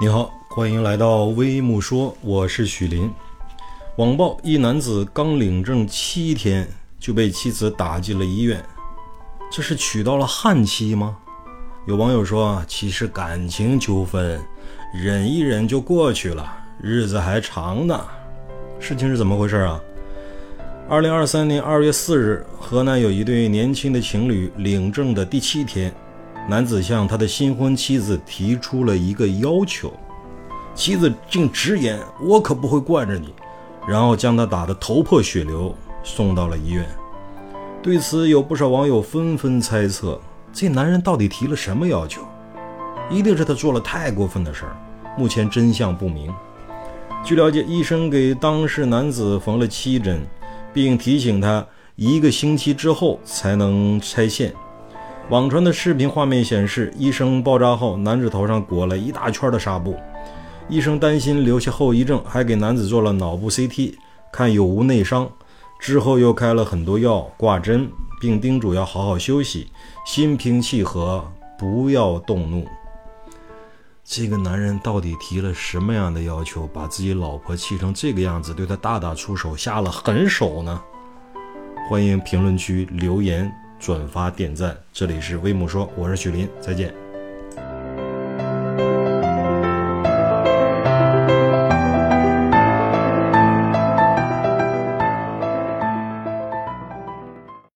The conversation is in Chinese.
你好，欢迎来到微木说，我是许林。网曝一男子刚领证七天就被妻子打进了医院，这是娶到了悍妻吗？有网友说，其实感情纠纷忍一忍就过去了，日子还长呢。事情是怎么回事啊？二零二三年二月四日，河南有一对年轻的情侣领证的第七天。男子向他的新婚妻子提出了一个要求，妻子竟直言：“我可不会惯着你。”然后将他打得头破血流，送到了医院。对此，有不少网友纷纷猜测：这男人到底提了什么要求？一定是他做了太过分的事儿。目前真相不明。据了解，医生给当事男子缝了七针，并提醒他一个星期之后才能拆线。网传的视频画面显示，医生包扎后，男子头上裹了一大圈的纱布。医生担心留下后遗症，还给男子做了脑部 CT，看有无内伤。之后又开了很多药、挂针，并叮嘱要好好休息，心平气和，不要动怒。这个男人到底提了什么样的要求，把自己老婆气成这个样子，对他大打出手，下了狠手呢？欢迎评论区留言。转发点赞，这里是微木说，我是许林，再见。